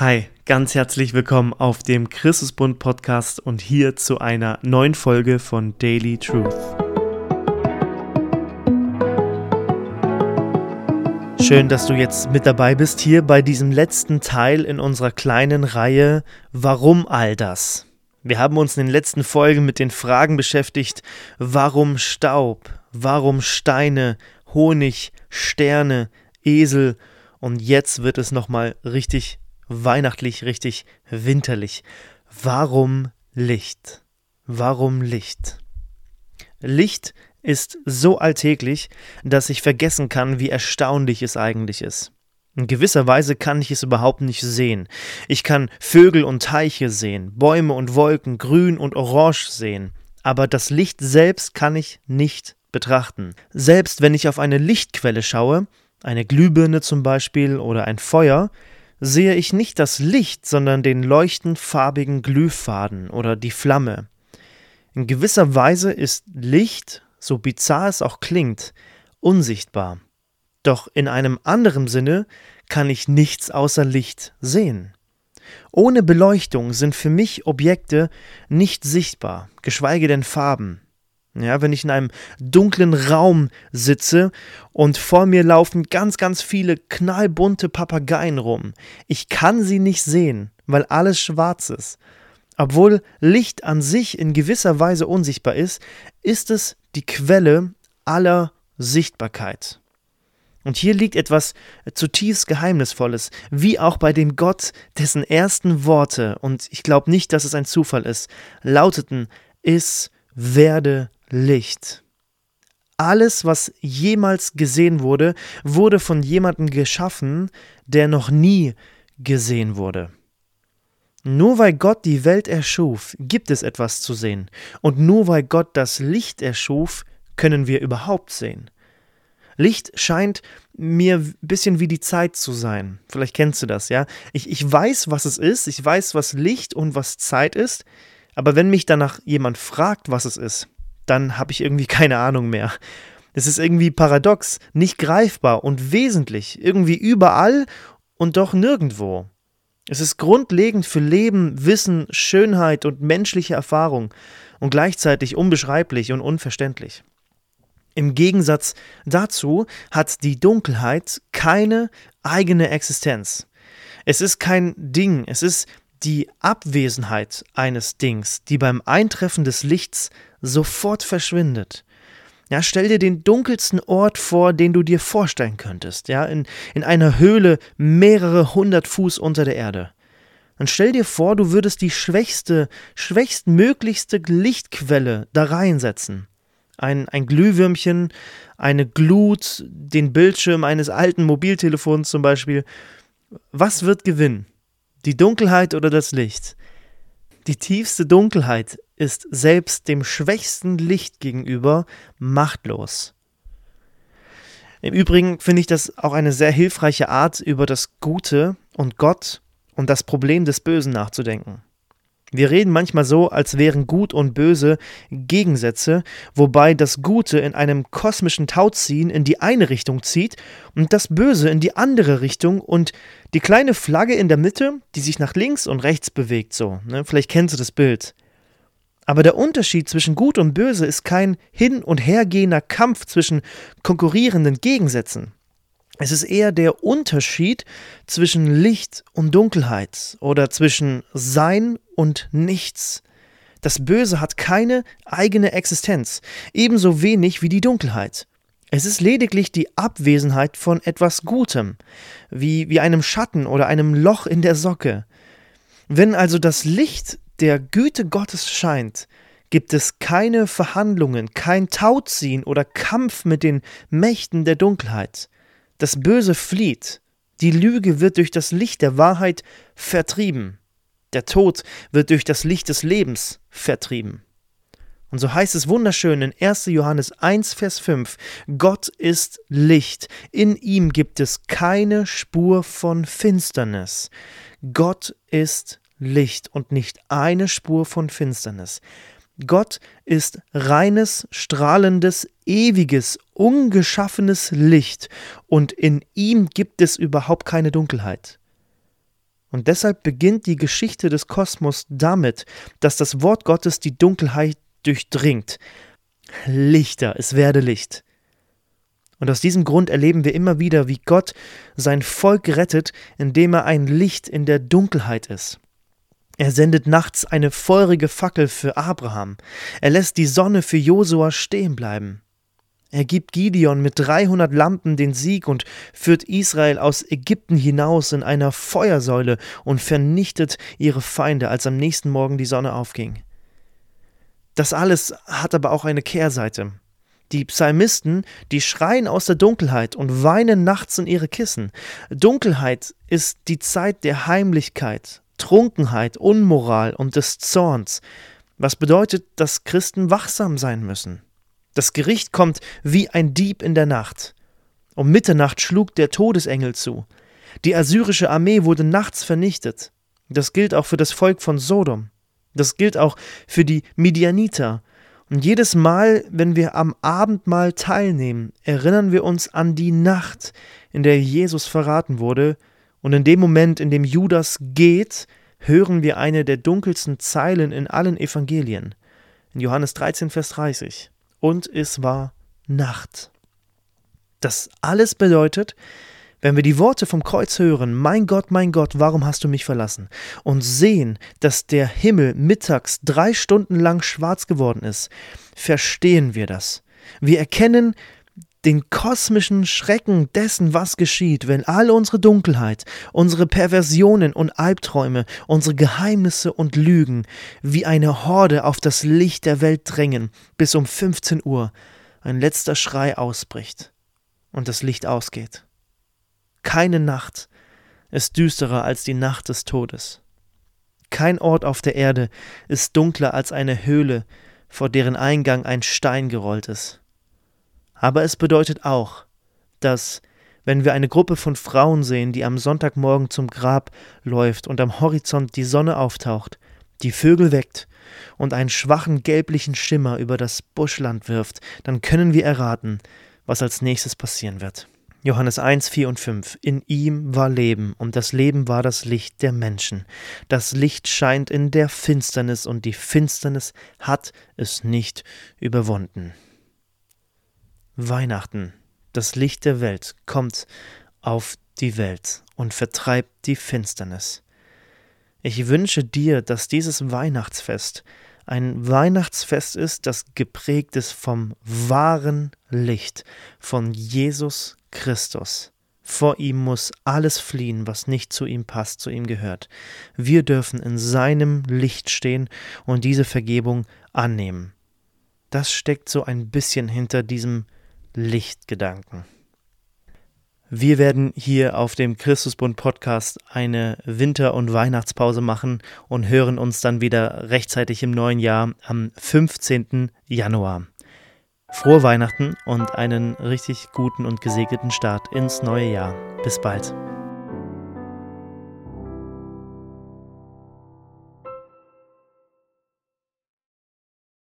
Hi, ganz herzlich willkommen auf dem Christusbund Podcast und hier zu einer neuen Folge von Daily Truth. Schön, dass du jetzt mit dabei bist hier bei diesem letzten Teil in unserer kleinen Reihe Warum all das? Wir haben uns in den letzten Folgen mit den Fragen beschäftigt, warum Staub, warum Steine, Honig, Sterne, Esel und jetzt wird es nochmal richtig weihnachtlich, richtig winterlich. Warum Licht? Warum Licht? Licht ist so alltäglich, dass ich vergessen kann, wie erstaunlich es eigentlich ist. In gewisser Weise kann ich es überhaupt nicht sehen. Ich kann Vögel und Teiche sehen, Bäume und Wolken, grün und orange sehen, aber das Licht selbst kann ich nicht betrachten. Selbst wenn ich auf eine Lichtquelle schaue, eine Glühbirne zum Beispiel oder ein Feuer, sehe ich nicht das Licht, sondern den leuchtend farbigen Glühfaden oder die Flamme. In gewisser Weise ist Licht, so bizarr es auch klingt, unsichtbar. Doch in einem anderen Sinne kann ich nichts außer Licht sehen. Ohne Beleuchtung sind für mich Objekte nicht sichtbar, geschweige denn Farben. Ja, wenn ich in einem dunklen Raum sitze und vor mir laufen ganz, ganz viele knallbunte Papageien rum. Ich kann sie nicht sehen, weil alles schwarz ist. Obwohl Licht an sich in gewisser Weise unsichtbar ist, ist es die Quelle aller Sichtbarkeit. Und hier liegt etwas zutiefst Geheimnisvolles, wie auch bei dem Gott, dessen ersten Worte, und ich glaube nicht, dass es ein Zufall ist, lauteten, es werde Licht. Alles, was jemals gesehen wurde, wurde von jemandem geschaffen, der noch nie gesehen wurde. Nur weil Gott die Welt erschuf, gibt es etwas zu sehen. Und nur weil Gott das Licht erschuf, können wir überhaupt sehen. Licht scheint mir ein bisschen wie die Zeit zu sein. Vielleicht kennst du das, ja? Ich, ich weiß, was es ist, ich weiß, was Licht und was Zeit ist, aber wenn mich danach jemand fragt, was es ist, dann habe ich irgendwie keine Ahnung mehr. Es ist irgendwie paradox, nicht greifbar und wesentlich, irgendwie überall und doch nirgendwo. Es ist grundlegend für Leben, Wissen, Schönheit und menschliche Erfahrung und gleichzeitig unbeschreiblich und unverständlich. Im Gegensatz dazu hat die Dunkelheit keine eigene Existenz. Es ist kein Ding, es ist die Abwesenheit eines Dings, die beim Eintreffen des Lichts sofort verschwindet. Ja, stell dir den dunkelsten Ort vor, den du dir vorstellen könntest, ja, in, in einer Höhle mehrere hundert Fuß unter der Erde. Dann stell dir vor, du würdest die schwächste, schwächstmöglichste Lichtquelle da reinsetzen. Ein, ein Glühwürmchen, eine Glut, den Bildschirm eines alten Mobiltelefons zum Beispiel. Was wird gewinnen? Die Dunkelheit oder das Licht? Die tiefste Dunkelheit ist selbst dem schwächsten Licht gegenüber machtlos. Im Übrigen finde ich das auch eine sehr hilfreiche Art, über das Gute und Gott und das Problem des Bösen nachzudenken. Wir reden manchmal so, als wären Gut und Böse Gegensätze, wobei das Gute in einem kosmischen Tauziehen in die eine Richtung zieht und das Böse in die andere Richtung und die kleine Flagge in der Mitte, die sich nach links und rechts bewegt, so. Ne? Vielleicht kennst du das Bild. Aber der Unterschied zwischen Gut und Böse ist kein hin und hergehender Kampf zwischen konkurrierenden Gegensätzen. Es ist eher der Unterschied zwischen Licht und Dunkelheit oder zwischen Sein und Nichts. Das Böse hat keine eigene Existenz, ebenso wenig wie die Dunkelheit. Es ist lediglich die Abwesenheit von etwas Gutem, wie, wie einem Schatten oder einem Loch in der Socke. Wenn also das Licht der Güte Gottes scheint, gibt es keine Verhandlungen, kein Tauziehen oder Kampf mit den Mächten der Dunkelheit. Das Böse flieht, die Lüge wird durch das Licht der Wahrheit vertrieben, der Tod wird durch das Licht des Lebens vertrieben. Und so heißt es wunderschön in 1. Johannes 1, Vers 5, Gott ist Licht, in ihm gibt es keine Spur von Finsternis. Gott ist Licht und nicht eine Spur von Finsternis. Gott ist reines, strahlendes, ewiges, ungeschaffenes Licht und in ihm gibt es überhaupt keine Dunkelheit. Und deshalb beginnt die Geschichte des Kosmos damit, dass das Wort Gottes die Dunkelheit durchdringt. Lichter, es werde Licht. Und aus diesem Grund erleben wir immer wieder, wie Gott sein Volk rettet, indem er ein Licht in der Dunkelheit ist. Er sendet nachts eine feurige Fackel für Abraham. Er lässt die Sonne für Josua stehen bleiben. Er gibt Gideon mit 300 Lampen den Sieg und führt Israel aus Ägypten hinaus in einer Feuersäule und vernichtet ihre Feinde, als am nächsten Morgen die Sonne aufging. Das alles hat aber auch eine Kehrseite. Die Psalmisten, die schreien aus der Dunkelheit und weinen nachts in ihre Kissen. Dunkelheit ist die Zeit der Heimlichkeit, Trunkenheit, Unmoral und des Zorns, was bedeutet, dass Christen wachsam sein müssen. Das Gericht kommt wie ein Dieb in der Nacht. Um Mitternacht schlug der Todesengel zu. Die assyrische Armee wurde nachts vernichtet. Das gilt auch für das Volk von Sodom. Das gilt auch für die Midianiter. Und jedes Mal, wenn wir am Abendmahl teilnehmen, erinnern wir uns an die Nacht, in der Jesus verraten wurde, und in dem Moment, in dem Judas geht, hören wir eine der dunkelsten Zeilen in allen Evangelien. In Johannes 13, Vers 30 und es war Nacht. Das alles bedeutet, wenn wir die Worte vom Kreuz hören, mein Gott, mein Gott, warum hast du mich verlassen? Und sehen, dass der Himmel mittags drei Stunden lang schwarz geworden ist, verstehen wir das. Wir erkennen, den kosmischen Schrecken dessen, was geschieht, wenn all unsere Dunkelheit, unsere Perversionen und Albträume, unsere Geheimnisse und Lügen wie eine Horde auf das Licht der Welt drängen, bis um 15 Uhr ein letzter Schrei ausbricht und das Licht ausgeht. Keine Nacht ist düsterer als die Nacht des Todes. Kein Ort auf der Erde ist dunkler als eine Höhle, vor deren Eingang ein Stein gerollt ist. Aber es bedeutet auch, dass, wenn wir eine Gruppe von Frauen sehen, die am Sonntagmorgen zum Grab läuft und am Horizont die Sonne auftaucht, die Vögel weckt und einen schwachen gelblichen Schimmer über das Buschland wirft, dann können wir erraten, was als nächstes passieren wird. Johannes 1, 4 und 5. In ihm war Leben, und das Leben war das Licht der Menschen. Das Licht scheint in der Finsternis, und die Finsternis hat es nicht überwunden. Weihnachten, das Licht der Welt, kommt auf die Welt und vertreibt die Finsternis. Ich wünsche dir, dass dieses Weihnachtsfest ein Weihnachtsfest ist, das geprägt ist vom wahren Licht, von Jesus Christus. Vor ihm muss alles fliehen, was nicht zu ihm passt, zu ihm gehört. Wir dürfen in seinem Licht stehen und diese Vergebung annehmen. Das steckt so ein bisschen hinter diesem Lichtgedanken. Wir werden hier auf dem Christusbund Podcast eine Winter- und Weihnachtspause machen und hören uns dann wieder rechtzeitig im neuen Jahr am 15. Januar. Frohe Weihnachten und einen richtig guten und gesegneten Start ins neue Jahr. Bis bald.